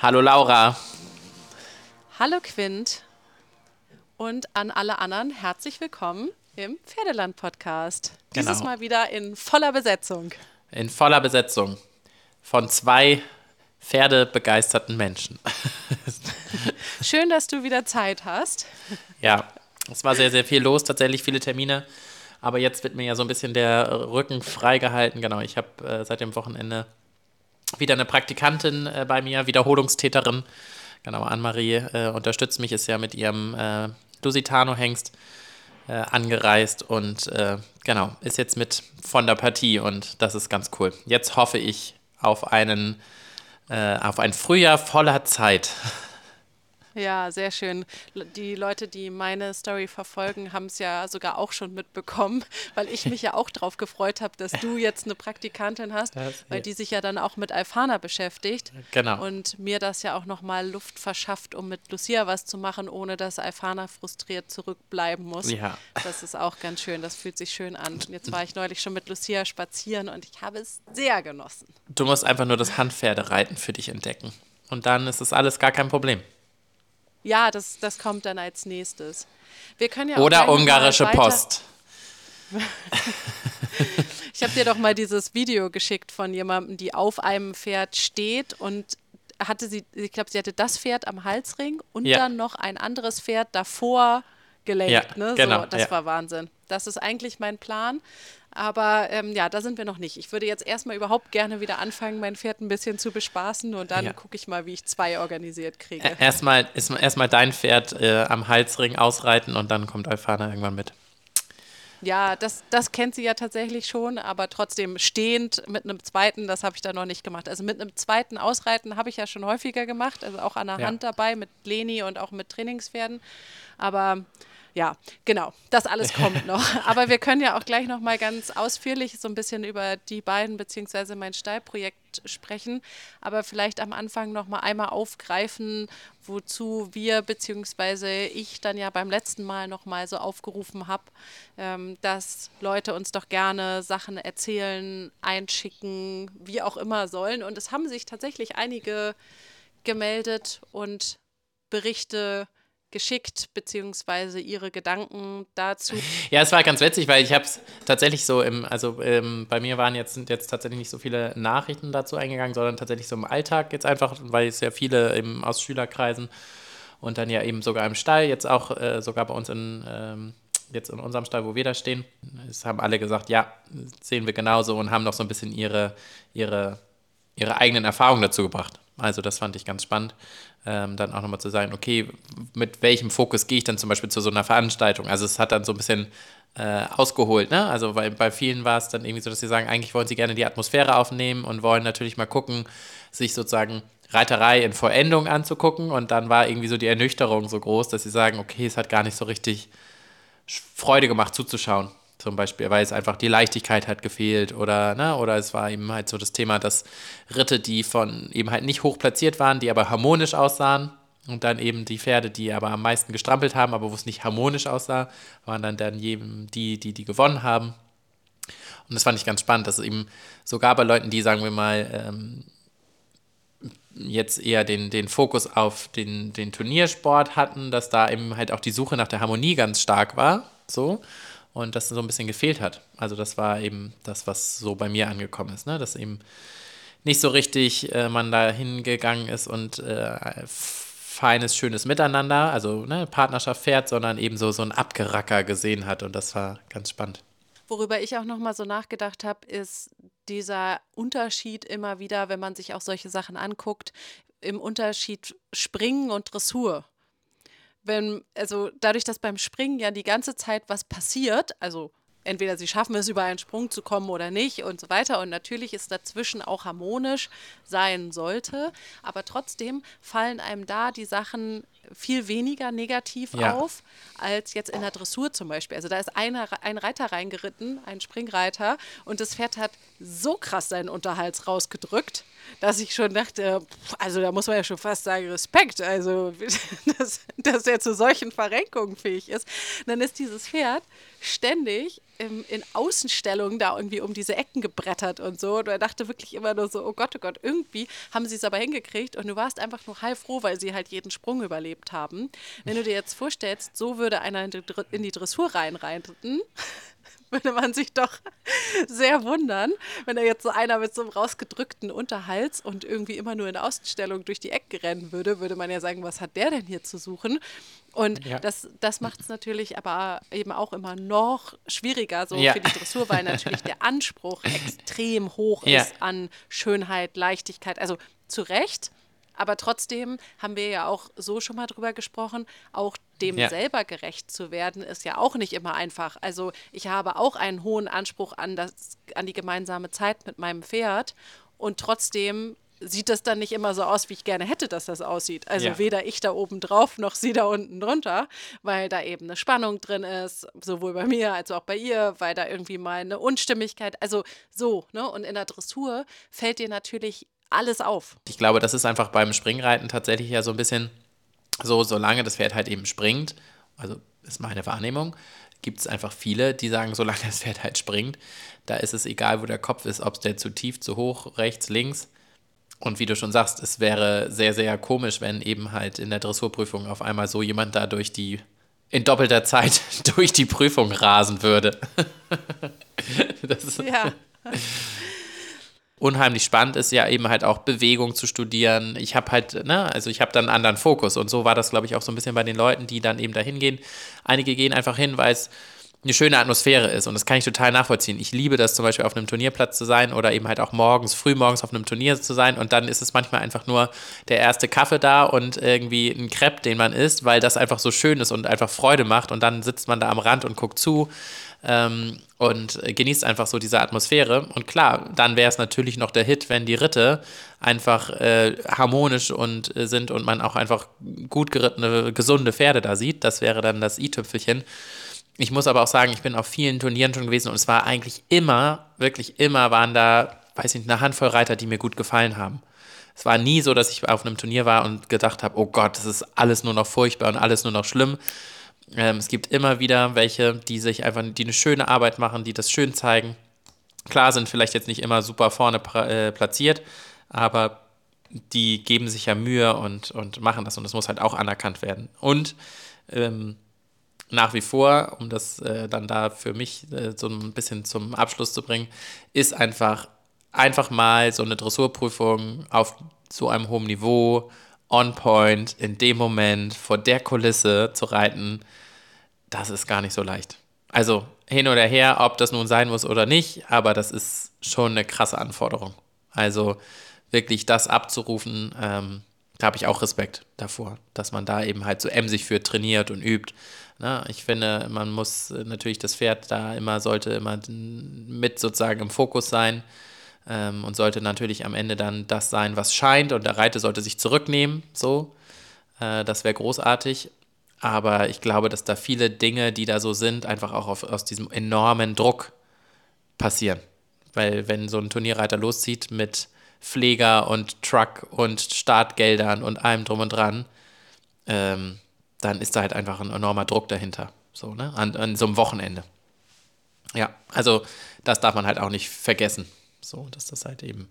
Hallo Laura. Hallo Quint. Und an alle anderen herzlich willkommen im Pferdeland-Podcast. Genau. Dieses Mal wieder in voller Besetzung. In voller Besetzung von zwei pferdebegeisterten Menschen. Schön, dass du wieder Zeit hast. ja, es war sehr, sehr viel los, tatsächlich viele Termine. Aber jetzt wird mir ja so ein bisschen der Rücken freigehalten. Genau, ich habe äh, seit dem Wochenende wieder eine Praktikantin äh, bei mir, Wiederholungstäterin. Genau, Anne-Marie äh, unterstützt mich, ist ja mit ihrem äh, Lusitano-Hengst äh, angereist und äh, genau, ist jetzt mit von der Partie und das ist ganz cool. Jetzt hoffe ich auf einen, äh, auf ein Frühjahr voller Zeit. Ja, sehr schön. Die Leute, die meine Story verfolgen, haben es ja sogar auch schon mitbekommen, weil ich mich ja auch darauf gefreut habe, dass du jetzt eine Praktikantin hast, Das- weil die sich ja dann auch mit Alfana beschäftigt. Genau. Und mir das ja auch nochmal Luft verschafft, um mit Lucia was zu machen, ohne dass Alfana frustriert zurückbleiben muss. Ja. Das ist auch ganz schön, das fühlt sich schön an. Jetzt war ich neulich schon mit Lucia spazieren und ich habe es sehr genossen. Du musst einfach nur das Handpferdereiten für dich entdecken. Und dann ist das alles gar kein Problem. Ja, das, das kommt dann als nächstes. Wir können ja auch Oder ungarische Post. Ich habe dir doch mal dieses Video geschickt von jemandem, die auf einem Pferd steht und hatte sie, ich glaube, sie hatte das Pferd am Halsring und Ja. dann noch ein anderes Pferd davor gelenkt. Ja, ne? genau, so, das ja. war Wahnsinn. Das ist eigentlich mein Plan. Aber ähm, ja, da sind wir noch nicht. Ich würde jetzt erstmal überhaupt gerne wieder anfangen, mein Pferd ein bisschen zu bespaßen und dann Ja. gucke ich mal, wie ich zwei organisiert kriege. Erstmal erstmal dein Pferd äh, am Halsring ausreiten und dann kommt Alfana irgendwann mit. Ja, das, das kennt sie ja tatsächlich schon, aber trotzdem stehend mit einem zweiten, das habe ich da noch nicht gemacht. Also mit einem zweiten Ausreiten habe ich ja schon häufiger gemacht, also auch an der Ja. Hand dabei mit Leni und auch mit Trainingspferden. Aber ja, genau, das alles kommt noch. Aber wir können ja auch gleich noch mal ganz ausführlich so ein bisschen über die beiden beziehungsweise mein Stallprojekt sprechen. Aber vielleicht am Anfang noch mal einmal aufgreifen, wozu wir beziehungsweise ich dann ja beim letzten Mal noch mal so aufgerufen habe, ähm, dass Leute uns doch gerne Sachen erzählen, einschicken, wie auch immer sollen. Und es haben sich tatsächlich einige gemeldet und Berichte geschickt, beziehungsweise ihre Gedanken dazu. Ja, es war ganz witzig, weil ich habe es tatsächlich so im, also ähm, bei mir waren jetzt, sind jetzt tatsächlich nicht so viele Nachrichten dazu eingegangen, sondern tatsächlich so im Alltag jetzt einfach, weil es ja viele eben aus Schülerkreisen und dann ja eben sogar im Stall, jetzt auch äh, sogar bei uns in, ähm, jetzt in unserem Stall, wo wir da stehen, es haben alle gesagt, ja, sehen wir genauso und haben noch so ein bisschen ihre, ihre, ihre eigenen Erfahrungen dazu gebracht. Also das fand ich ganz spannend, ähm, dann auch nochmal zu sagen, okay, mit welchem Fokus gehe ich dann zum Beispiel zu so einer Veranstaltung? Also es hat dann so ein bisschen äh, ausgeholt, ne? Also weil bei vielen war es dann irgendwie so, dass sie sagen, eigentlich wollen sie gerne die Atmosphäre aufnehmen und wollen natürlich mal gucken, sich sozusagen Reiterei in Vollendung anzugucken und dann war irgendwie so die Ernüchterung so groß, dass sie sagen, okay, es hat gar nicht so richtig Freude gemacht zuzuschauen. Zum Beispiel, weil es einfach die Leichtigkeit hat gefehlt oder, ne, oder es war eben halt so das Thema, dass Ritte, die von eben halt nicht hoch platziert waren, die aber harmonisch aussahen und dann eben die Pferde, die aber am meisten gestrampelt haben, aber wo es nicht harmonisch aussah, waren dann, dann eben die, die, die gewonnen haben. Und das fand ich ganz spannend, dass eben sogar bei Leuten, die, sagen wir mal, ähm, jetzt eher den, den Fokus auf den, den Turniersport hatten, dass da eben halt auch die Suche nach der Harmonie ganz stark war, so, und das so ein bisschen gefehlt hat. Also das war eben das, was so bei mir angekommen ist, ne? dass eben nicht so richtig äh, man da hingegangen ist und äh, feines, schönes Miteinander, also ne, Partnerschaft fährt, sondern eben so, so ein Abgeracker gesehen hat und das war ganz spannend. Worüber ich auch noch mal so nachgedacht habe, ist dieser Unterschied immer wieder, wenn man sich auch solche Sachen anguckt, im Unterschied Springen und Dressur. Wenn, also dadurch, dass beim Springen ja die ganze Zeit was passiert, also entweder sie schaffen es, über einen Sprung zu kommen oder nicht und so weiter. Und natürlich ist dazwischen auch harmonisch sein sollte. Aber trotzdem fallen einem da die Sachen viel weniger negativ Ja. auf als jetzt in der Dressur zum Beispiel. Also da ist einer, ein Reiter reingeritten, ein Springreiter, und das Pferd hat so krass seinen Unterhals rausgedrückt. Dass ich schon dachte, also da muss man ja schon fast sagen, Respekt, also dass, dass er zu solchen Verrenkungen fähig ist. dann ist dieses Pferd ständig im, in Außenstellungen da irgendwie um diese Ecken gebrettert und so. Und er dachte wirklich immer nur so, oh Gott, oh Gott, irgendwie haben sie es aber hingekriegt und du warst einfach nur heilfroh, weil sie halt jeden Sprung überlebt haben. Wenn du dir jetzt vorstellst, so würde einer in die Dressur reinreiten, würde man sich doch sehr wundern, wenn da jetzt so einer mit so einem rausgedrückten Unterhals und irgendwie immer nur in Außenstellung durch die Ecke rennen würde, würde man ja sagen, was hat der denn hier zu suchen? Und ja. das, das macht es natürlich aber eben auch immer noch schwieriger so ja. für die Dressur, weil natürlich der Anspruch extrem hoch ja. ist an Schönheit, Leichtigkeit. Also zu Recht, aber trotzdem haben wir ja auch so schon mal drüber gesprochen, auch dem ja. selber gerecht zu werden, ist ja auch nicht immer einfach. Also ich habe auch einen hohen Anspruch an, das, an die gemeinsame Zeit mit meinem Pferd und trotzdem sieht das dann nicht immer so aus, wie ich gerne hätte, dass das aussieht. Also ja. weder ich da oben drauf noch sie da unten drunter, weil da eben eine Spannung drin ist, sowohl bei mir als auch bei ihr, weil da irgendwie mal eine Unstimmigkeit, also so, ne? Und in der Dressur fällt dir natürlich alles auf. Ich glaube, das ist einfach beim Springreiten tatsächlich ja so ein bisschen so, solange das Pferd halt eben springt, also ist meine Wahrnehmung, gibt es einfach viele, die sagen, solange das Pferd halt springt, da ist es egal, wo der Kopf ist, ob es der zu tief, zu hoch, rechts, links. Und wie du schon sagst, es wäre sehr, sehr komisch, wenn eben halt in der Dressurprüfung auf einmal so jemand da durch die, in doppelter Zeit durch die Prüfung rasen würde. das ja unheimlich spannend ist ja eben halt auch Bewegung zu studieren. Ich habe halt, ne, also ich habe dann einen anderen Fokus und so war das, glaube ich, auch so ein bisschen bei den Leuten, die dann eben dahin gehen. Einige gehen einfach hin, weil es eine schöne Atmosphäre ist und das kann ich total nachvollziehen. Ich liebe das zum Beispiel auf einem Turnierplatz zu sein oder eben halt auch morgens, früh morgens auf einem Turnier zu sein und dann ist es manchmal einfach nur der erste Kaffee da und irgendwie ein Crepe, den man isst, weil das einfach so schön ist und einfach Freude macht und dann sitzt man da am Rand und guckt zu ähm, und genießt einfach so diese Atmosphäre. Und klar, dann wäre es natürlich noch der Hit, wenn die Ritte einfach äh, harmonisch und äh, sind und man auch einfach gut gerittene, gesunde Pferde da sieht. Das wäre dann das i-Tüpfelchen. Ich muss aber auch sagen, ich bin auf vielen Turnieren schon gewesen und es war eigentlich immer, wirklich immer waren da, weiß ich nicht, eine Handvoll Reiter, die mir gut gefallen haben. Es war nie so, dass ich auf einem Turnier war und gedacht habe, oh Gott, das ist alles nur noch furchtbar und alles nur noch schlimm, ähm, es gibt immer wieder welche, die sich einfach, die eine schöne Arbeit machen, die das schön zeigen. Klar sind vielleicht jetzt nicht immer super vorne äh, platziert, aber die geben sich ja Mühe und, und machen das und das muss halt auch anerkannt werden. Und ähm, nach wie vor, um das äh, dann da für mich äh, so ein bisschen zum Abschluss zu bringen, ist einfach einfach mal so eine Dressurprüfung auf so einem hohen Niveau on point, in dem Moment, vor der Kulisse zu reiten, das ist gar nicht so leicht. Also hin oder her, ob das nun sein muss oder nicht, aber das ist schon eine krasse Anforderung. Also wirklich das abzurufen, ähm, da habe ich auch Respekt davor, dass man da eben halt so emsig für trainiert und übt. Na, ich finde, man muss natürlich das Pferd da immer, sollte immer mit sozusagen im Fokus sein ähm, und sollte natürlich am Ende dann das sein, was scheint und der Reiter sollte sich zurücknehmen, so. Äh, das wäre großartig. Aber ich glaube, dass da viele Dinge, die da so sind, einfach auch auf, aus diesem enormen Druck passieren. Weil wenn so ein Turnierreiter loszieht mit Pfleger und Truck und Startgeldern und allem drum und dran, ähm, dann ist da halt einfach ein enormer Druck dahinter. So, ne? An, an so einem Wochenende. Ja, also das darf man halt auch nicht vergessen. So, dass das halt eben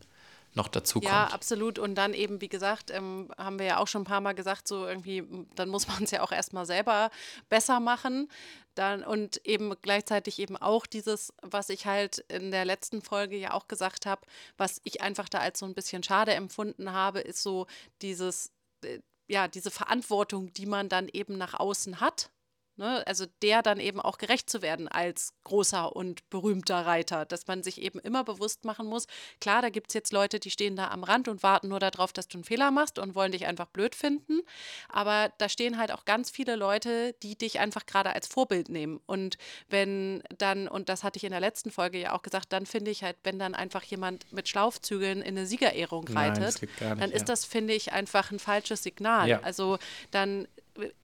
noch dazu kommt. Ja, absolut. Und dann eben, wie gesagt, ähm, haben wir ja auch schon ein paar Mal gesagt, so irgendwie, dann muss man es ja auch erstmal selber besser machen. Dann, und eben gleichzeitig eben auch dieses, was ich halt in der letzten Folge ja auch gesagt habe, was ich einfach da als so ein bisschen schade empfunden habe, ist so dieses, äh, ja, diese Verantwortung, die man dann eben nach außen hat Ne? Also der dann eben auch gerecht zu werden als großer und berühmter Reiter, dass man sich eben immer bewusst machen muss, klar, da gibt es jetzt Leute, die stehen da am Rand und warten nur darauf, dass du einen Fehler machst und wollen dich einfach blöd finden, aber da stehen halt auch ganz viele Leute, die dich einfach gerade als Vorbild nehmen und wenn dann, und das hatte ich in der letzten Folge ja auch gesagt, dann finde ich halt, wenn dann einfach jemand mit Schlaufzügeln in eine Siegerehrung reitet, Nein, nicht, dann ist ja. das, finde ich, einfach ein falsches Signal. Ja. Also dann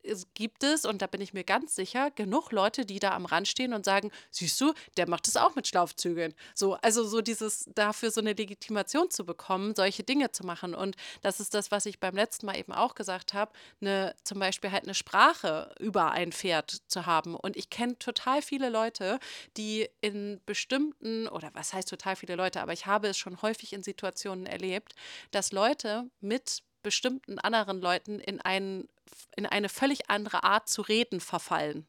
es gibt es, und da bin ich mir ganz sicher, genug Leute, die da am Rand stehen und sagen, siehst du, der macht es auch mit Schlaufzügeln. So, also so dieses dafür so eine Legitimation zu bekommen, solche Dinge zu machen. Und das ist das, was ich beim letzten Mal eben auch gesagt habe, eine, zum Beispiel halt eine Sprache über ein Pferd zu haben. Und ich kenne total viele Leute, die in bestimmten, oder was heißt total viele Leute, aber ich habe es schon häufig in Situationen erlebt, dass Leute mit bestimmten anderen Leuten in, ein, in eine völlig andere Art zu reden verfallen.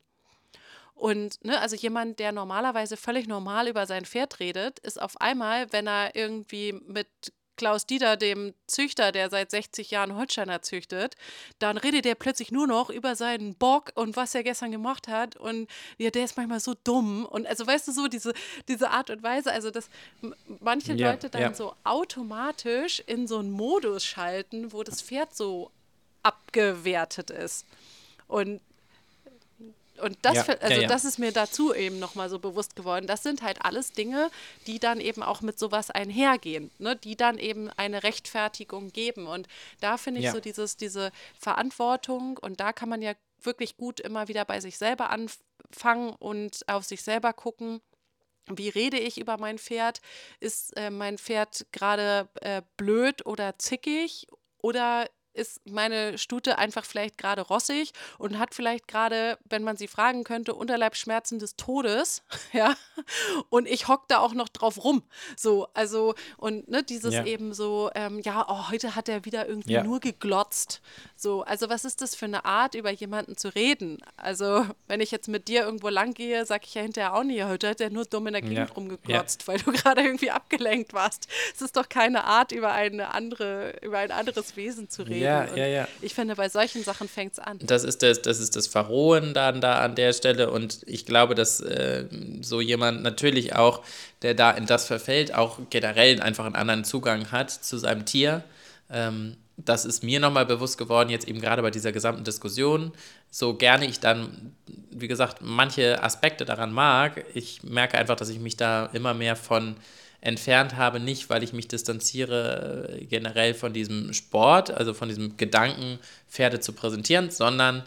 Und ne, also jemand, der normalerweise völlig normal über sein Pferd redet, ist auf einmal, wenn er irgendwie mit Klaus Dieter, dem Züchter, der seit 60 Jahren Holsteiner züchtet, dann redet er plötzlich nur noch über seinen Bock und was er gestern gemacht hat. Und ja, der ist manchmal so dumm. Und also, weißt du, so diese, diese Art und Weise, also dass manche ja, Leute dann ja. so automatisch in so einen Modus schalten, wo das Pferd so abgewertet ist. Und und das, ja, also ja, ja. das ist mir dazu eben nochmal so bewusst geworden. Das sind halt alles Dinge, die dann eben auch mit sowas einhergehen, ne? die dann eben eine Rechtfertigung geben. Und da finde ich so dieses, diese Verantwortung und da kann man ja wirklich gut immer wieder bei sich selber anfangen und auf sich selber gucken. Wie rede ich über mein Pferd? Ist äh, mein Pferd gerade äh, blöd oder zickig? Oder ist meine Stute einfach vielleicht gerade rossig und hat vielleicht gerade, wenn man sie fragen könnte, Unterleibschmerzen des Todes, ja. Und ich hock da auch noch drauf rum. So, also, und ne, dieses ja. eben so, ähm, ja, oh, heute hat er wieder irgendwie ja. nur geglotzt. So, also was ist das für eine Art, über jemanden zu reden? Also, wenn ich jetzt mit dir irgendwo lang gehe, sag ich ja hinterher auch nie, heute hat er nur dumm in der Gegend ja. rumgeglotzt, weil du gerade irgendwie abgelenkt warst. Es ist doch keine Art, über eine andere, über ein anderes Wesen zu reden. Ja, ja, ja. Ich finde, bei solchen Sachen fängt es an. Das ist das, das ist das Verrohen dann da an der Stelle. Und ich glaube, dass äh, so jemand natürlich auch, der da in das verfällt, auch generell einfach einen anderen Zugang hat zu seinem Tier. Ähm, das ist mir nochmal bewusst geworden, jetzt eben gerade bei dieser gesamten Diskussion. So gerne ich dann, wie gesagt, manche Aspekte daran mag, ich merke einfach, dass ich mich da immer mehr von entfernt habe, nicht weil ich mich distanziere äh, generell von diesem Sport, also von diesem Gedanken, Pferde zu präsentieren, sondern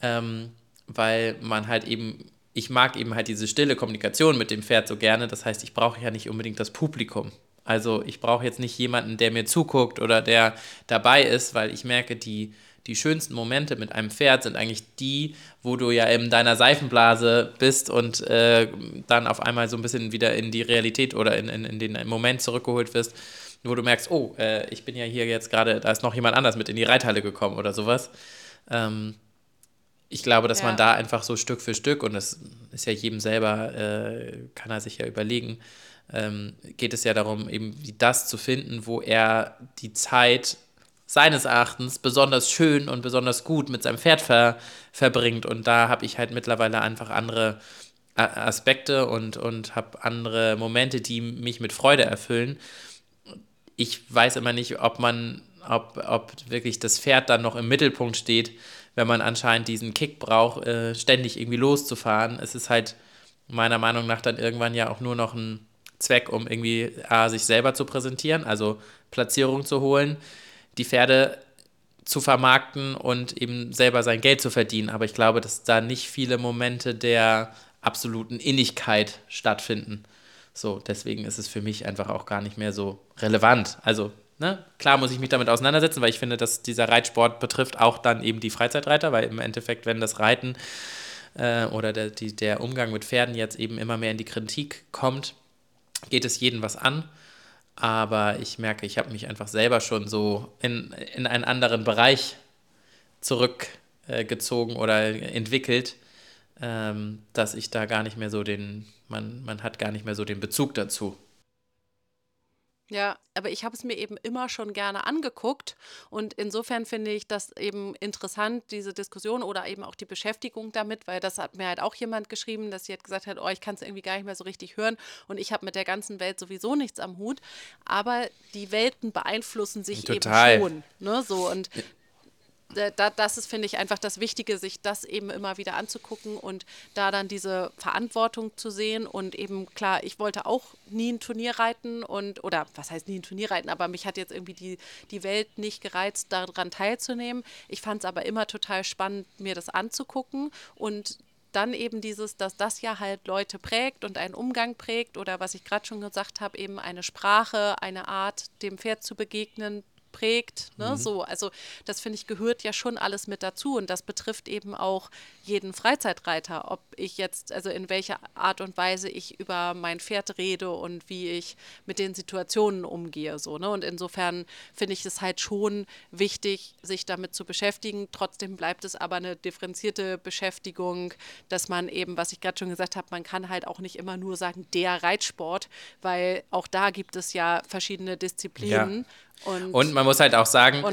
ähm, weil man halt eben, ich mag eben halt diese stille Kommunikation mit dem Pferd so gerne, das heißt, ich brauche ja nicht unbedingt das Publikum. Also ich brauche jetzt nicht jemanden, der mir zuguckt oder der dabei ist, weil ich merke, die die schönsten Momente mit einem Pferd sind eigentlich die, wo du ja in deiner Seifenblase bist und äh, dann auf einmal so ein bisschen wieder in die Realität oder in, in, in den Moment zurückgeholt wirst, wo du merkst, oh, äh, ich bin ja hier jetzt gerade, da ist noch jemand anders mit in die Reithalle gekommen oder sowas. Ähm, ich glaube, dass ja. man da einfach so Stück für Stück, und das ist ja jedem selber, äh, kann er sich ja überlegen, ähm, geht es ja darum, eben das zu finden, wo er die Zeit seines Erachtens besonders schön und besonders gut mit seinem Pferd ver verbringt. Und da habe ich halt mittlerweile einfach andere Aspekte und, und habe andere Momente, die mich mit Freude erfüllen. Ich weiß immer nicht, ob man, ob, ob wirklich das Pferd dann noch im Mittelpunkt steht, wenn man anscheinend diesen Kick braucht, äh, ständig irgendwie loszufahren. Es ist halt meiner Meinung nach dann irgendwann ja auch nur noch ein Zweck, um irgendwie A, sich selber zu präsentieren, also Platzierung zu holen die Pferde zu vermarkten und eben selber sein Geld zu verdienen. Aber ich glaube, dass da nicht viele Momente der absoluten Innigkeit stattfinden. So, deswegen ist es für mich einfach auch gar nicht mehr so relevant. Also, ne, klar muss ich mich damit auseinandersetzen, weil ich finde, dass dieser Reitsport betrifft auch dann eben die Freizeitreiter, weil im Endeffekt, wenn das Reiten äh, oder der, die, der Umgang mit Pferden jetzt eben immer mehr in die Kritik kommt, geht es jeden was an aber ich merke, ich habe mich einfach selber schon so in, in einen anderen Bereich zurückgezogen äh, oder entwickelt, ähm, dass ich da gar nicht mehr so den, man, man hat gar nicht mehr so den Bezug dazu. Ja, aber ich habe es mir eben immer schon gerne angeguckt und insofern finde ich das eben interessant, diese Diskussion oder eben auch die Beschäftigung damit, weil das hat mir halt auch jemand geschrieben, dass sie hat gesagt hat, oh, ich kann es irgendwie gar nicht mehr so richtig hören und ich habe mit der ganzen Welt sowieso nichts am Hut, aber die Welten beeinflussen sich Total. eben schon, ne, so. Und da, das ist, finde ich, einfach das Wichtige, sich das eben immer wieder anzugucken und da dann diese Verantwortung zu sehen. Und eben, klar, ich wollte auch nie ein Turnier reiten und, oder was heißt nie ein Turnier reiten, aber mich hat jetzt irgendwie die, die Welt nicht gereizt, daran teilzunehmen. Ich fand es aber immer total spannend, mir das anzugucken und dann eben dieses, dass das ja halt Leute prägt und einen Umgang prägt oder was ich gerade schon gesagt habe, eben eine Sprache, eine Art, dem Pferd zu begegnen, prägt. Ne? Mhm. So, also das finde ich gehört ja schon alles mit dazu und das betrifft eben auch jeden Freizeitreiter, ob ich jetzt, also in welcher Art und Weise ich über mein Pferd rede und wie ich mit den Situationen umgehe. So, ne? Und insofern finde ich es halt schon wichtig, sich damit zu beschäftigen. Trotzdem bleibt es aber eine differenzierte Beschäftigung, dass man eben, was ich gerade schon gesagt habe, man kann halt auch nicht immer nur sagen, der Reitsport, weil auch da gibt es ja verschiedene Disziplinen. Ja. Und, und, man muss halt auch sagen,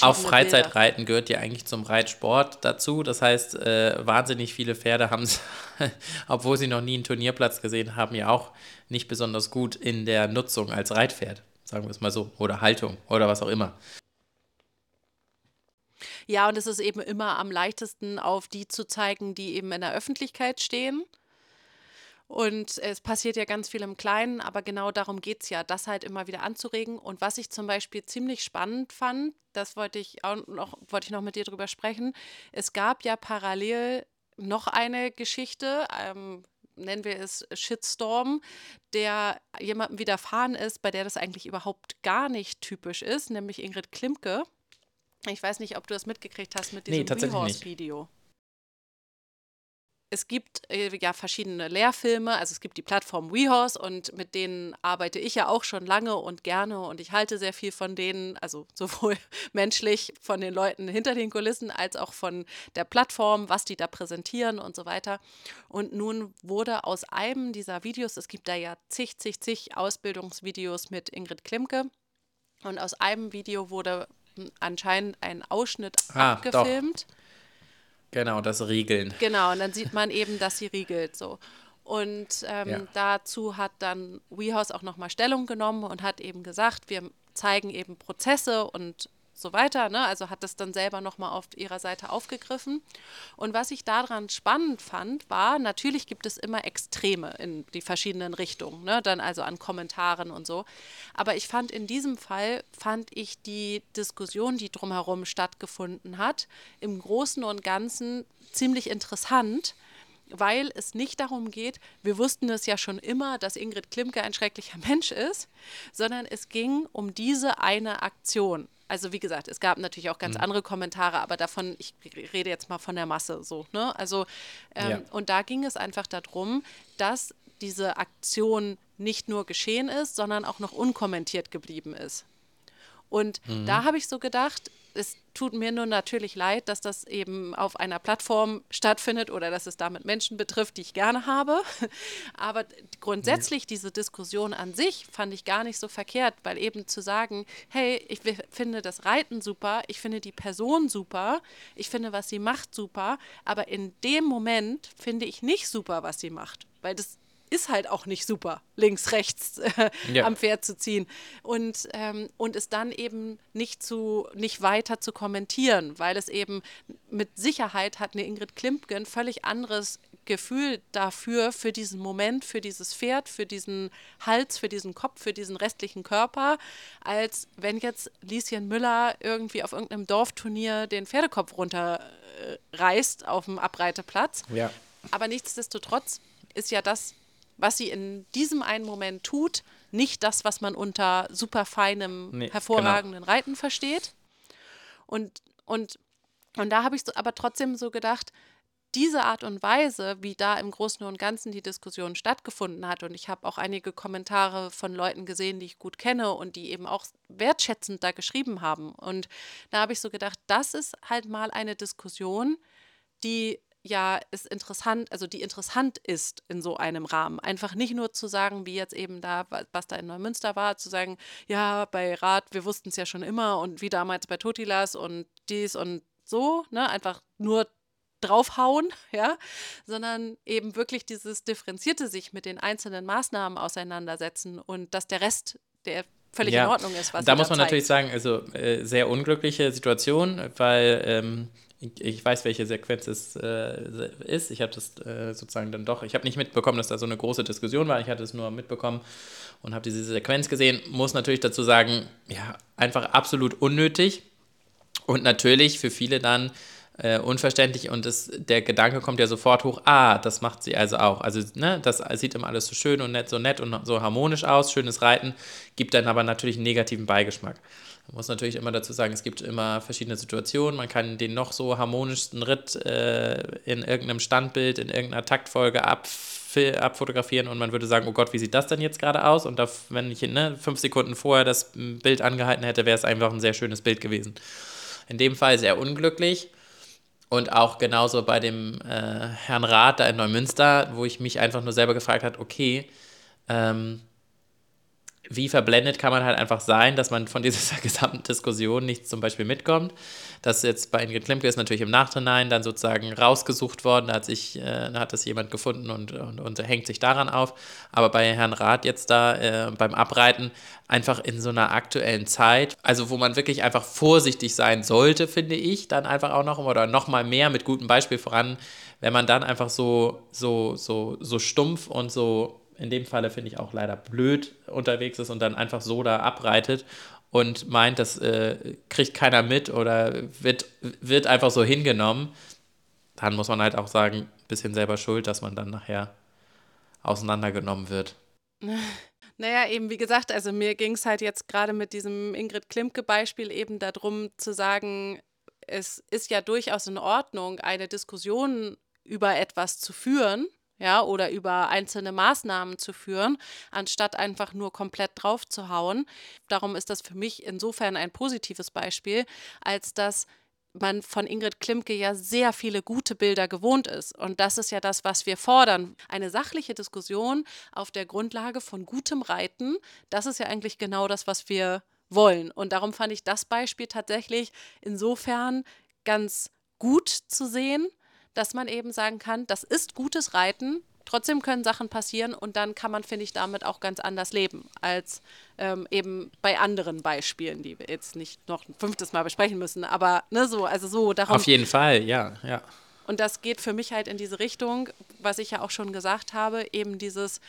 auch Freizeitreiten gehört ja eigentlich zum Reitsport dazu. Das heißt, äh, wahnsinnig viele Pferde haben es, obwohl sie noch nie einen Turnierplatz gesehen haben, ja auch nicht besonders gut in der Nutzung als Reitpferd, sagen wir es mal so, oder Haltung oder was auch immer. Ja, und es ist eben immer am leichtesten, auf die zu zeigen, die eben in der Öffentlichkeit stehen und es passiert ja ganz viel im Kleinen, aber genau darum geht es ja, das halt immer wieder anzuregen. Und was ich zum Beispiel ziemlich spannend fand, das wollte ich auch noch, wollte ich noch mit dir drüber sprechen. Es gab ja parallel noch eine Geschichte, ähm, nennen wir es Shitstorm, der jemandem widerfahren ist, bei der das eigentlich überhaupt gar nicht typisch ist, nämlich Ingrid Klimke. Ich weiß nicht, ob du das mitgekriegt hast mit diesem nee, Rehorse-Video es gibt äh, ja verschiedene Lehrfilme, also es gibt die Plattform WeHorse und mit denen arbeite ich ja auch schon lange und gerne und ich halte sehr viel von denen, also sowohl menschlich von den Leuten hinter den Kulissen als auch von der Plattform, was die da präsentieren und so weiter. Und nun wurde aus einem dieser Videos, es gibt da ja zig, zig, zig Ausbildungsvideos mit Ingrid Klimke und aus einem Video wurde anscheinend ein Ausschnitt ah, abgefilmt. Doch Genau, das Riegeln. Genau, und dann sieht man eben, dass sie riegelt so. Und ähm, ja. dazu hat dann WeHouse auch nochmal Stellung genommen und hat eben gesagt, wir zeigen eben Prozesse und so weiter. Ne? Also hat das dann selber nochmal auf ihrer Seite aufgegriffen. Und was ich daran spannend fand, war, natürlich gibt es immer Extreme in die verschiedenen Richtungen, ne? dann also an Kommentaren und so. Aber ich fand in diesem Fall, fand ich die Diskussion, die drumherum stattgefunden hat, im Großen und Ganzen ziemlich interessant weil es nicht darum geht, wir wussten es ja schon immer, dass Ingrid Klimke ein schrecklicher Mensch ist, sondern es ging um diese eine Aktion. Also wie gesagt, es gab natürlich auch ganz mhm. andere Kommentare, aber davon, ich rede jetzt mal von der Masse so. Ne? Also ähm, ja. und da ging es einfach darum, dass diese Aktion nicht nur geschehen ist, sondern auch noch unkommentiert geblieben ist. Und mhm. da habe ich so gedacht, es tut mir nur natürlich leid, dass das eben auf einer Plattform stattfindet oder dass es damit Menschen betrifft, die ich gerne habe. Aber grundsätzlich diese Diskussion an sich fand ich gar nicht so verkehrt, weil eben zu sagen, hey, ich finde das Reiten super, ich finde die Person super, ich finde, was sie macht super, aber in dem Moment finde ich nicht super, was sie macht, weil das ist halt auch nicht super, links, rechts äh, ja. am Pferd zu ziehen. Und, ähm, und es dann eben nicht, zu, nicht weiter zu kommentieren, weil es eben mit Sicherheit hat eine Ingrid Klimpke ein völlig anderes Gefühl dafür, für diesen Moment, für dieses Pferd, für diesen Hals, für diesen Kopf, für diesen restlichen Körper, als wenn jetzt Lieschen Müller irgendwie auf irgendeinem Dorfturnier den Pferdekopf runterreißt auf dem Abreiteplatz. Ja. Aber nichtsdestotrotz ist ja das was sie in diesem einen Moment tut, nicht das, was man unter super feinem, nee, hervorragenden genau. Reiten versteht. Und, und, und da habe ich so, aber trotzdem so gedacht, diese Art und Weise, wie da im Großen und Ganzen die Diskussion stattgefunden hat, und ich habe auch einige Kommentare von Leuten gesehen, die ich gut kenne und die eben auch wertschätzend da geschrieben haben. Und da habe ich so gedacht, das ist halt mal eine Diskussion, die ja ist interessant, also die interessant ist in so einem Rahmen. Einfach nicht nur zu sagen, wie jetzt eben da, was da in Neumünster war, zu sagen, ja, bei Rat, wir wussten es ja schon immer und wie damals bei Totilas und dies und so, ne, einfach nur draufhauen, ja, sondern eben wirklich dieses differenzierte sich mit den einzelnen Maßnahmen auseinandersetzen und dass der Rest der völlig ja, in Ordnung ist, was Da muss man da natürlich sagen, also äh, sehr unglückliche Situation, weil ähm, ich, weiß, welche Sequenz es äh, ist. Ich habe das äh, sozusagen dann doch, ich habe nicht mitbekommen, dass da so eine große Diskussion war. Ich hatte es nur mitbekommen und habe diese Sequenz gesehen. Muss natürlich dazu sagen, ja, einfach absolut unnötig und natürlich für viele dann äh, unverständlich und das, der Gedanke kommt ja sofort hoch, ah, das macht sie also auch. Also, ne, das sieht immer alles so schön und nett, so nett und so harmonisch aus, schönes Reiten, gibt dann aber natürlich einen negativen Beigeschmack. Man muss natürlich immer dazu sagen, es gibt immer verschiedene Situationen. Man kann den noch so harmonischsten Ritt äh, in irgendeinem Standbild, in irgendeiner Taktfolge ab, abfotografieren und man würde sagen, oh Gott, wie sieht das denn jetzt gerade aus? Und da, wenn ich ne, fünf Sekunden vorher das Bild angehalten hätte, wäre es einfach ein sehr schönes Bild gewesen. In dem Fall sehr unglücklich. Und auch genauso bei dem äh, Herrn Rath da in Neumünster, wo ich mich einfach nur selber gefragt habe, okay, ähm, wie verblendet kann man halt einfach sein, dass man von dieser gesamten Diskussion nichts zum Beispiel mitkommt. Das jetzt bei Ingrid Klimke ist natürlich im Nachhinein dann sozusagen rausgesucht worden, da hat, sich, äh, hat das jemand gefunden und, und, und, hängt sich daran auf. Aber bei Herrn Rath jetzt da äh, beim Abreiten einfach in so einer aktuellen Zeit, also wo man wirklich einfach vorsichtig sein sollte, finde ich, dann einfach auch noch oder noch mal mehr mit gutem Beispiel voran, wenn man dann einfach so, so, so, so stumpf und so in dem Falle finde ich auch leider blöd unterwegs ist und dann einfach so da abreitet und meint, das äh, kriegt keiner mit oder wird, wird einfach so hingenommen, dann muss man halt auch sagen, ein bisschen selber schuld, dass man dann nachher auseinandergenommen wird. Naja, eben wie gesagt, also mir ging es halt jetzt gerade mit diesem Ingrid Klimke-Beispiel eben darum zu sagen, es ist ja durchaus in Ordnung, eine Diskussion über etwas zu führen, ja, oder über einzelne Maßnahmen zu führen, anstatt einfach nur komplett drauf zu hauen. Darum ist das für mich insofern ein positives Beispiel, als dass man von Ingrid Klimke ja sehr viele gute Bilder gewohnt ist. Und das ist ja das, was wir fordern. Eine sachliche Diskussion auf der Grundlage von gutem Reiten, das ist ja eigentlich genau das, was wir wollen. Und darum fand ich das Beispiel tatsächlich insofern ganz gut zu sehen, dass man eben sagen kann, das ist gutes Reiten, trotzdem können Sachen passieren und dann kann man, finde ich, damit auch ganz anders leben, als ähm, eben bei anderen Beispielen, die wir jetzt nicht noch ein fünftes Mal besprechen müssen, aber ne, so, also so darum. Auf jeden Fall, ja, ja. Und das geht für mich halt in diese Richtung, was ich ja auch schon gesagt habe, eben dieses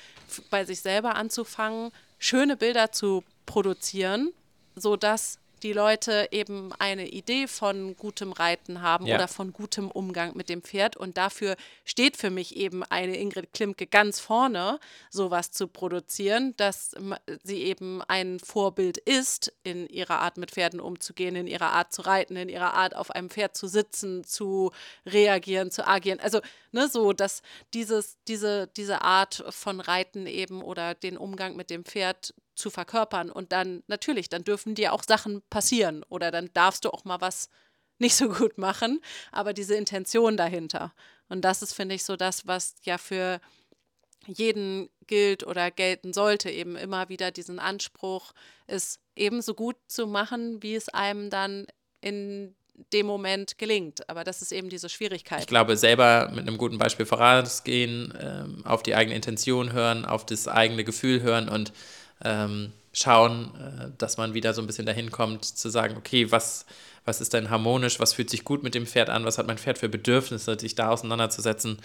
bei sich selber anzufangen, schöne Bilder zu produzieren, sodass die Leute eben eine Idee von gutem Reiten haben ja. oder von gutem Umgang mit dem Pferd. Und dafür steht für mich eben eine Ingrid Klimke ganz vorne, sowas zu produzieren, dass sie eben ein Vorbild ist in ihrer Art mit Pferden umzugehen, in ihrer Art zu reiten, in ihrer Art auf einem Pferd zu sitzen, zu reagieren, zu agieren. Also ne, so, dass dieses, diese, diese Art von Reiten eben oder den Umgang mit dem Pferd zu verkörpern. Und dann, natürlich, dann dürfen dir auch Sachen passieren oder dann darfst du auch mal was nicht so gut machen, aber diese Intention dahinter. Und das ist, finde ich, so das, was ja für jeden gilt oder gelten sollte, eben immer wieder diesen Anspruch, es ebenso gut zu machen, wie es einem dann in dem Moment gelingt. Aber das ist eben diese Schwierigkeit. Ich glaube, selber mit einem guten Beispiel vorausgehen, ähm, auf die eigene Intention hören, auf das eigene Gefühl hören und ähm, schauen, äh, dass man wieder so ein bisschen dahin kommt, zu sagen, okay, was, was ist denn harmonisch, was fühlt sich gut mit dem Pferd an, was hat mein Pferd für Bedürfnisse, sich da auseinanderzusetzen.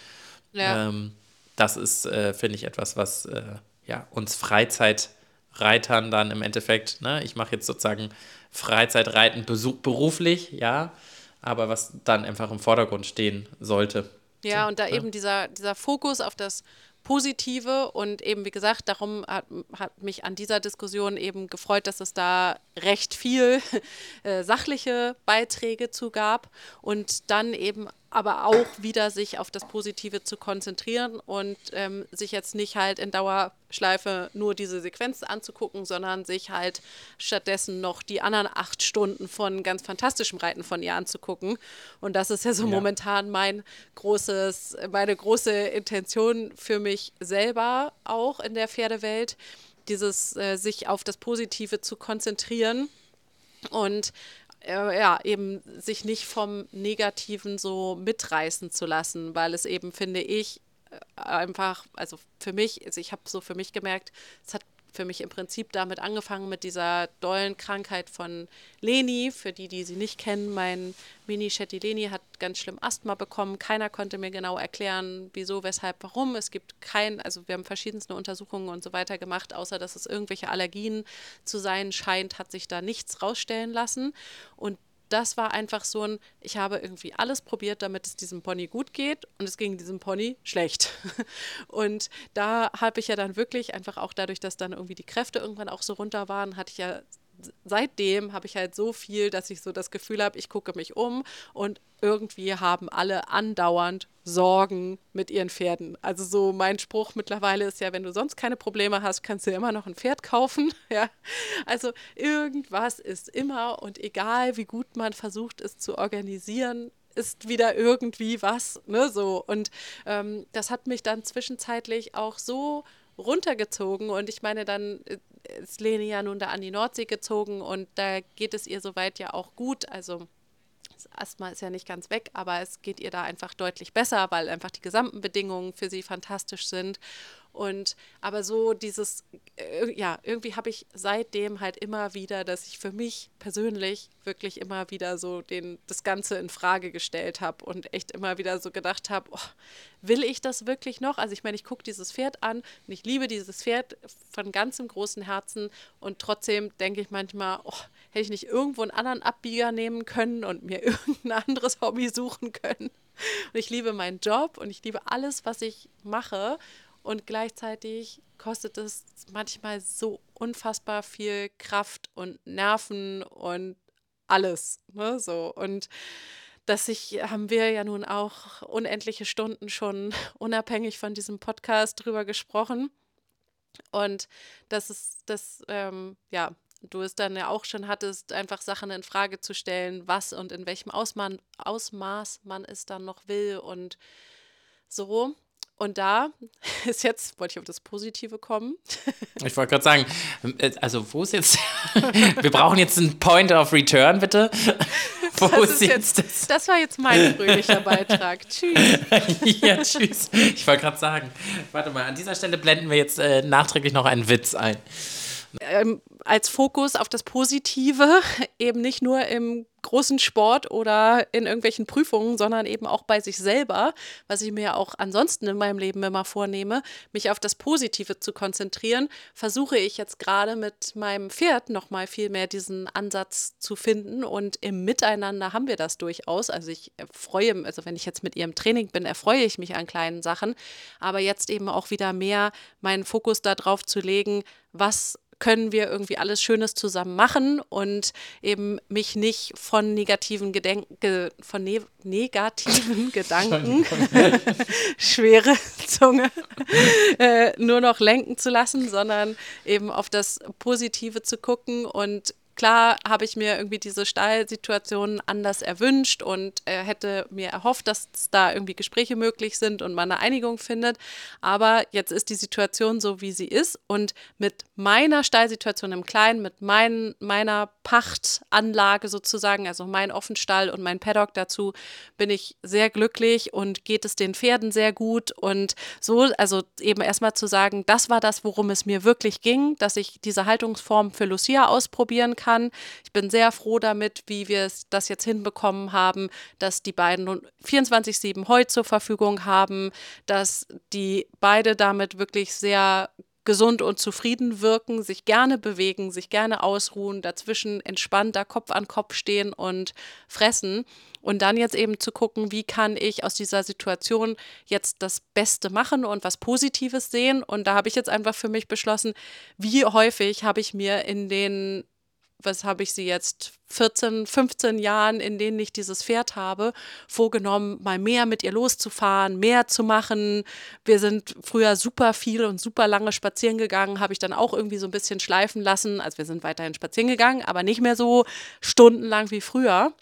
Ja. Ähm, das ist, äh, finde ich, etwas, was äh, ja, uns Freizeitreitern dann im Endeffekt, ne, ich mache jetzt sozusagen Freizeitreiten beruflich, ja, aber was dann einfach im Vordergrund stehen sollte. Ja, und da ne? eben dieser, dieser Fokus auf das Positive und eben, wie gesagt, darum hat, hat mich an dieser Diskussion eben gefreut, dass es da recht viel äh, sachliche Beiträge zu gab. Und dann eben aber auch wieder sich auf das Positive zu konzentrieren und ähm, sich jetzt nicht halt in Dauerschleife nur diese Sequenz anzugucken, sondern sich halt stattdessen noch die anderen acht Stunden von ganz fantastischem Reiten von ihr anzugucken. Und das ist ja so ja. momentan mein großes, meine große Intention für mich selber auch in der Pferdewelt, dieses äh, sich auf das Positive zu konzentrieren und äh, ja, eben sich nicht vom Negativen so mitreißen zu lassen, weil es eben, finde ich, äh, einfach, also für mich, also ich habe so für mich gemerkt, es hat für mich im Prinzip damit angefangen mit dieser dollen Krankheit von Leni. Für die, die sie nicht kennen, mein Mini Shetty Leni hat ganz schlimm Asthma bekommen. Keiner konnte mir genau erklären, wieso, weshalb, warum. Es gibt kein, also wir haben verschiedenste Untersuchungen und so weiter gemacht, außer dass es irgendwelche Allergien zu sein scheint, hat sich da nichts rausstellen lassen. Und das war einfach so ein, ich habe irgendwie alles probiert, damit es diesem Pony gut geht und es ging diesem Pony schlecht. Und da habe ich ja dann wirklich einfach auch dadurch, dass dann irgendwie die Kräfte irgendwann auch so runter waren, hatte ich ja seitdem habe ich halt so viel, dass ich so das Gefühl habe, ich gucke mich um und irgendwie haben alle andauernd Sorgen mit ihren Pferden. Also so mein Spruch mittlerweile ist ja, wenn du sonst keine Probleme hast, kannst du immer noch ein Pferd kaufen. Ja? Also irgendwas ist immer und egal wie gut man versucht es zu organisieren, ist wieder irgendwie was. Ne? So. Und ähm, das hat mich dann zwischenzeitlich auch so runtergezogen und ich meine, dann äh, ist Lene ja nun da an die Nordsee gezogen und da geht es ihr soweit ja auch gut. Also das Asthma ist ja nicht ganz weg, aber es geht ihr da einfach deutlich besser, weil einfach die gesamten Bedingungen für sie fantastisch sind. Und aber so dieses, äh, ja, irgendwie habe ich seitdem halt immer wieder, dass ich für mich persönlich wirklich immer wieder so den, das Ganze in Frage gestellt habe und echt immer wieder so gedacht habe, oh, will ich das wirklich noch? Also ich meine, ich gucke dieses Pferd an und ich liebe dieses Pferd von ganzem großen Herzen und trotzdem denke ich manchmal, oh, hätte ich nicht irgendwo einen anderen Abbieger nehmen können und mir irgendein anderes Hobby suchen können. Und ich liebe meinen Job und ich liebe alles, was ich mache. Und gleichzeitig kostet es manchmal so unfassbar viel Kraft und Nerven und alles. Ne? So. Und dass ich, haben wir ja nun auch unendliche Stunden schon unabhängig von diesem Podcast drüber gesprochen. Und das ist das, ähm, ja, du es dann ja auch schon hattest, einfach Sachen in Frage zu stellen, was und in welchem Ausmaß, Ausmaß man es dann noch will und so. Und da ist jetzt, wollte ich auf das Positive kommen. Ich wollte gerade sagen, äh, also wo ist jetzt, wir brauchen jetzt einen Point of Return, bitte. Wo das ist jetzt, das? das war jetzt mein fröhlicher Beitrag. tschüss. ja, tschüss. Ich wollte gerade sagen, warte mal, an dieser Stelle blenden wir jetzt äh, nachträglich noch einen Witz ein. Ähm, als Fokus auf das Positive, eben nicht nur im großen Sport oder in irgendwelchen Prüfungen, sondern eben auch bei sich selber, was ich mir auch ansonsten in meinem Leben immer vornehme, mich auf das Positive zu konzentrieren, versuche ich jetzt gerade mit meinem Pferd nochmal viel mehr diesen Ansatz zu finden und im Miteinander haben wir das durchaus. Also ich freue, also wenn ich jetzt mit ihr im Training bin, erfreue ich mich an kleinen Sachen, aber jetzt eben auch wieder mehr meinen Fokus darauf zu legen, was können wir irgendwie alles Schönes zusammen machen und eben mich nicht von negativen Gedenken, von ne negativen Gedanken, schwere Zunge, äh, nur noch lenken zu lassen, sondern eben auf das Positive zu gucken und Klar habe ich mir irgendwie diese Stallsituation anders erwünscht und äh, hätte mir erhofft, dass da irgendwie Gespräche möglich sind und man eine Einigung findet. Aber jetzt ist die Situation so, wie sie ist. Und mit meiner Stallsituation im Kleinen, mit mein, meiner Pachtanlage sozusagen, also mein Offenstall und mein Paddock dazu, bin ich sehr glücklich und geht es den Pferden sehr gut. Und so, also eben erstmal zu sagen, das war das, worum es mir wirklich ging, dass ich diese Haltungsform für Lucia ausprobieren kann. Ich bin sehr froh damit, wie wir das jetzt hinbekommen haben, dass die beiden nun 24-7 Heu zur Verfügung haben, dass die beide damit wirklich sehr gesund und zufrieden wirken, sich gerne bewegen, sich gerne ausruhen, dazwischen entspannter Kopf an Kopf stehen und fressen. Und dann jetzt eben zu gucken, wie kann ich aus dieser Situation jetzt das Beste machen und was Positives sehen. Und da habe ich jetzt einfach für mich beschlossen, wie häufig habe ich mir in den was habe ich sie jetzt, 14, 15 Jahren, in denen ich dieses Pferd habe, vorgenommen, mal mehr mit ihr loszufahren, mehr zu machen. Wir sind früher super viel und super lange spazieren gegangen, habe ich dann auch irgendwie so ein bisschen schleifen lassen. Also wir sind weiterhin spazieren gegangen, aber nicht mehr so stundenlang wie früher.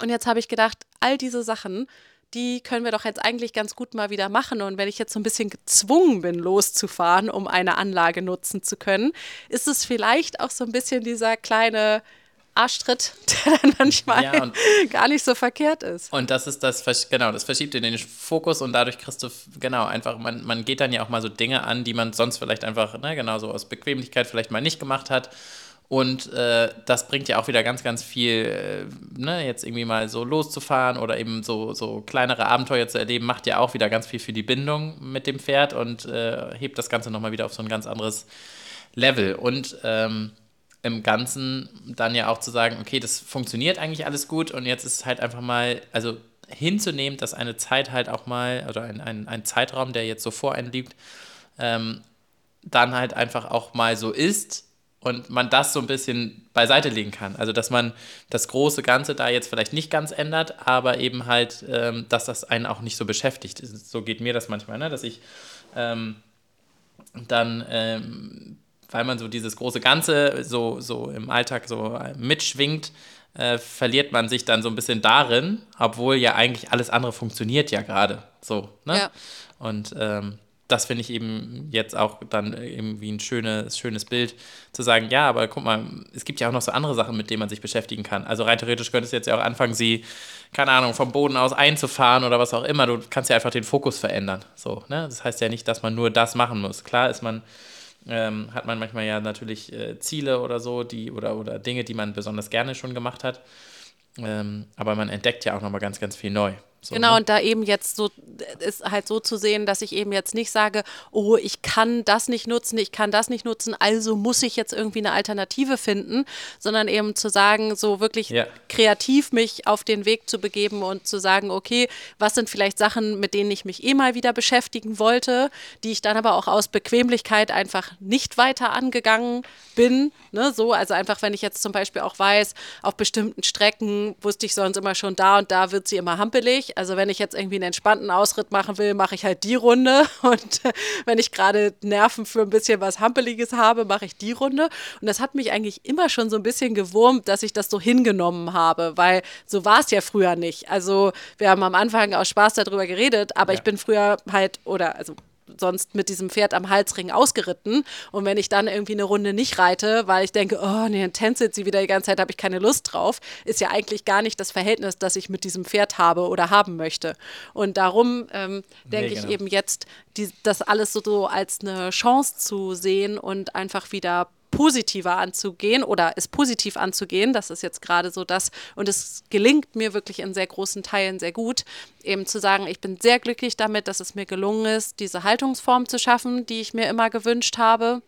Und jetzt habe ich gedacht, all diese Sachen, die können wir doch jetzt eigentlich ganz gut mal wieder machen. Und wenn ich jetzt so ein bisschen gezwungen bin, loszufahren, um eine Anlage nutzen zu können, ist es vielleicht auch so ein bisschen dieser kleine Arschtritt, der dann manchmal ja, gar nicht so verkehrt ist. Und das ist das, genau, das verschiebt in den Fokus und dadurch kriegst du, genau, einfach, man, man geht dann ja auch mal so Dinge an, die man sonst vielleicht einfach, ne, genau so aus Bequemlichkeit vielleicht mal nicht gemacht hat. Und äh, das bringt ja auch wieder ganz, ganz viel, äh, ne, jetzt irgendwie mal so loszufahren oder eben so, so kleinere Abenteuer zu erleben, macht ja auch wieder ganz viel für die Bindung mit dem Pferd und äh, hebt das Ganze nochmal wieder auf so ein ganz anderes Level. Und ähm, im Ganzen dann ja auch zu sagen, okay, das funktioniert eigentlich alles gut und jetzt ist halt einfach mal, also hinzunehmen, dass eine Zeit halt auch mal, oder ein, ein, ein Zeitraum, der jetzt so vor einem liegt, ähm, dann halt einfach auch mal so ist und man das so ein bisschen beiseite legen kann. Also dass man das große Ganze da jetzt vielleicht nicht ganz ändert, aber eben halt, ähm, dass das einen auch nicht so beschäftigt. So geht mir das manchmal, ne? dass ich ähm, dann, ähm, weil man so dieses große Ganze so, so im Alltag so mitschwingt, äh, verliert man sich dann so ein bisschen darin, obwohl ja eigentlich alles andere funktioniert ja gerade so. Ne? Ja. Und ähm, das finde ich eben jetzt auch dann irgendwie ein schönes, schönes Bild, zu sagen, ja, aber guck mal, es gibt ja auch noch so andere Sachen, mit denen man sich beschäftigen kann. Also rein theoretisch könntest du jetzt ja auch anfangen, sie, keine Ahnung, vom Boden aus einzufahren oder was auch immer. Du kannst ja einfach den Fokus verändern. So, ne? Das heißt ja nicht, dass man nur das machen muss. Klar ist man, ähm, hat man manchmal ja natürlich äh, Ziele oder so, die, oder, oder Dinge, die man besonders gerne schon gemacht hat. Ähm, aber man entdeckt ja auch nochmal ganz, ganz viel neu. So, genau, ne? und da eben jetzt so ist halt so zu sehen, dass ich eben jetzt nicht sage, oh, ich kann das nicht nutzen, ich kann das nicht nutzen, also muss ich jetzt irgendwie eine Alternative finden, sondern eben zu sagen, so wirklich ja. kreativ mich auf den Weg zu begeben und zu sagen, okay, was sind vielleicht Sachen, mit denen ich mich eh mal wieder beschäftigen wollte, die ich dann aber auch aus Bequemlichkeit einfach nicht weiter angegangen bin. Ne? So, also einfach, wenn ich jetzt zum Beispiel auch weiß, auf bestimmten Strecken wusste ich sonst immer schon, da und da wird sie immer hampelig also wenn ich jetzt irgendwie einen entspannten Ausritt machen will, mache ich halt die Runde. Und wenn ich gerade Nerven für ein bisschen was Hampeliges habe, mache ich die Runde. Und das hat mich eigentlich immer schon so ein bisschen gewurmt, dass ich das so hingenommen habe, weil so war es ja früher nicht. Also wir haben am Anfang aus Spaß darüber geredet, aber ja. ich bin früher halt, oder also sonst mit diesem Pferd am Halsring ausgeritten. Und wenn ich dann irgendwie eine Runde nicht reite, weil ich denke, oh, nee, dann tänzelt sie wieder die ganze Zeit, habe ich keine Lust drauf, ist ja eigentlich gar nicht das Verhältnis, das ich mit diesem Pferd habe oder haben möchte. Und darum ähm, denke nee, genau. ich eben jetzt, die, das alles so, so als eine Chance zu sehen und einfach wieder positiver anzugehen oder es positiv anzugehen. Das ist jetzt gerade so das. Und es gelingt mir wirklich in sehr großen Teilen sehr gut, eben zu sagen, ich bin sehr glücklich damit, dass es mir gelungen ist, diese Haltungsform zu schaffen, die ich mir immer gewünscht habe.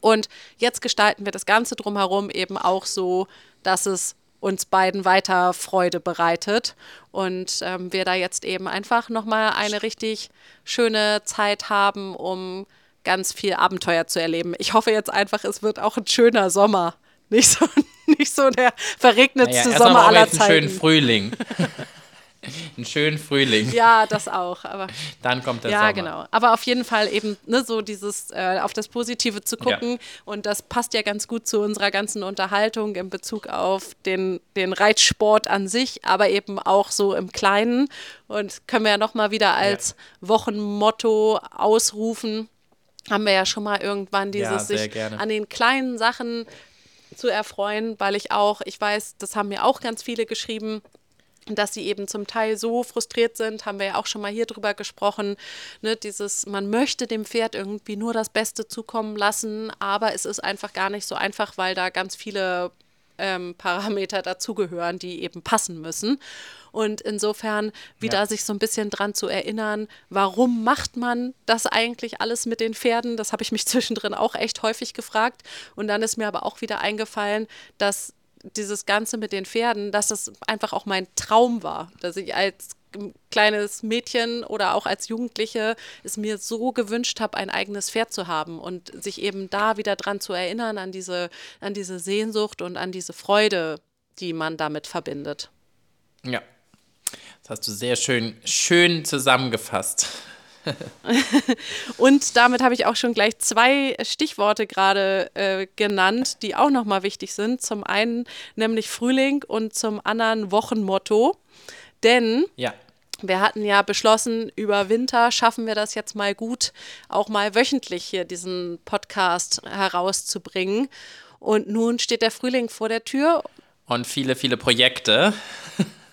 Und jetzt gestalten wir das Ganze drumherum eben auch so, dass es uns beiden weiter Freude bereitet und ähm, wir da jetzt eben einfach nochmal eine richtig schöne Zeit haben, um ganz viel Abenteuer zu erleben. Ich hoffe jetzt einfach, es wird auch ein schöner Sommer. Nicht so, nicht so der verregnetste naja, Sommer aller Zeiten. Einen schönen Frühling. einen schönen Frühling. Ja, das auch. Aber dann kommt der ja, Sommer. Ja, genau. Aber auf jeden Fall eben ne, so dieses äh, auf das Positive zu gucken. Ja. Und das passt ja ganz gut zu unserer ganzen Unterhaltung in Bezug auf den, den Reitsport an sich, aber eben auch so im Kleinen. Und können wir ja nochmal wieder als ja. Wochenmotto ausrufen haben wir ja schon mal irgendwann dieses ja, sich gerne. an den kleinen Sachen zu erfreuen, weil ich auch, ich weiß, das haben mir auch ganz viele geschrieben, dass sie eben zum Teil so frustriert sind, haben wir ja auch schon mal hier drüber gesprochen, ne, dieses, man möchte dem Pferd irgendwie nur das Beste zukommen lassen, aber es ist einfach gar nicht so einfach, weil da ganz viele ähm, Parameter dazugehören, die eben passen müssen. Und insofern wieder ja. sich so ein bisschen dran zu erinnern, warum macht man das eigentlich alles mit den Pferden? Das habe ich mich zwischendrin auch echt häufig gefragt. Und dann ist mir aber auch wieder eingefallen, dass dieses Ganze mit den Pferden, dass das einfach auch mein Traum war, dass ich als kleines Mädchen oder auch als Jugendliche es mir so gewünscht habe, ein eigenes Pferd zu haben und sich eben da wieder dran zu erinnern, an diese, an diese Sehnsucht und an diese Freude, die man damit verbindet. Ja, das hast du sehr schön, schön zusammengefasst. und damit habe ich auch schon gleich zwei Stichworte gerade äh, genannt, die auch nochmal wichtig sind. Zum einen nämlich Frühling und zum anderen Wochenmotto. Denn ja. Wir hatten ja beschlossen, über Winter schaffen wir das jetzt mal gut, auch mal wöchentlich hier diesen Podcast herauszubringen. Und nun steht der Frühling vor der Tür Und viele, viele Projekte.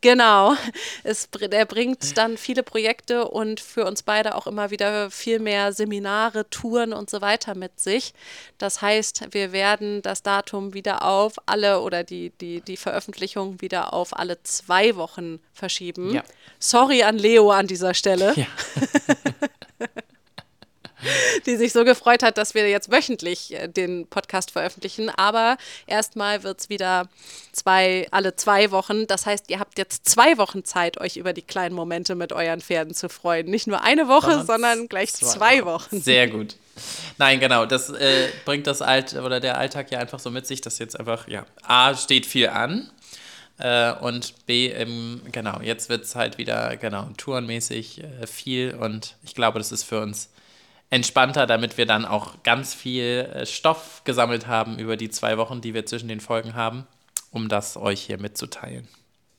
Genau. Es, er bringt dann viele Projekte und für uns beide auch immer wieder viel mehr Seminare, Touren und so weiter mit sich. Das heißt, wir werden das Datum wieder auf alle oder die, die, die Veröffentlichung wieder auf alle zwei Wochen verschieben. Ja. Sorry an Leo an dieser Stelle. Ja. die sich so gefreut hat, dass wir jetzt wöchentlich äh, den Podcast veröffentlichen. Aber erstmal wird es wieder zwei, alle zwei Wochen. Das heißt, ihr habt jetzt zwei Wochen Zeit, euch über die kleinen Momente mit euren Pferden zu freuen. Nicht nur eine Woche, sondern, gleich zwei, zwei Wochen. Sehr gut. Nein, genau, das äh, bringt das Alt oder der Alltag ja einfach so mit sich, dass jetzt einfach, ja, A steht viel an. Äh, und B, ähm, genau, jetzt wird es halt wieder, genau, tourenmäßig äh, viel und ich glaube, das ist für uns entspannter, damit wir dann auch ganz viel äh, Stoff gesammelt haben über die zwei Wochen, die wir zwischen den Folgen haben, um das euch hier mitzuteilen.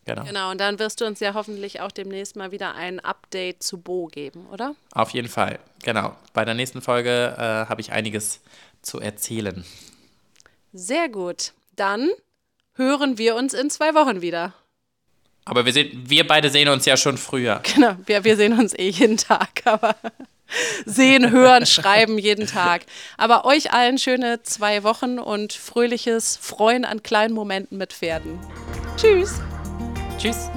Genau. Genau, und dann wirst du uns ja hoffentlich auch demnächst mal wieder ein Update zu Bo geben, oder? Auf jeden Fall, genau. Bei der nächsten Folge äh, habe ich einiges zu erzählen. Sehr gut. Dann hören wir uns in zwei Wochen wieder. Aber wir, sehen, wir beide sehen uns ja schon früher. Genau, wir, wir sehen uns eh jeden Tag, aber sehen, hören, schreiben jeden Tag. Aber euch allen schöne zwei Wochen und fröhliches Freuen an kleinen Momenten mit Pferden. Tschüss. Tschüss.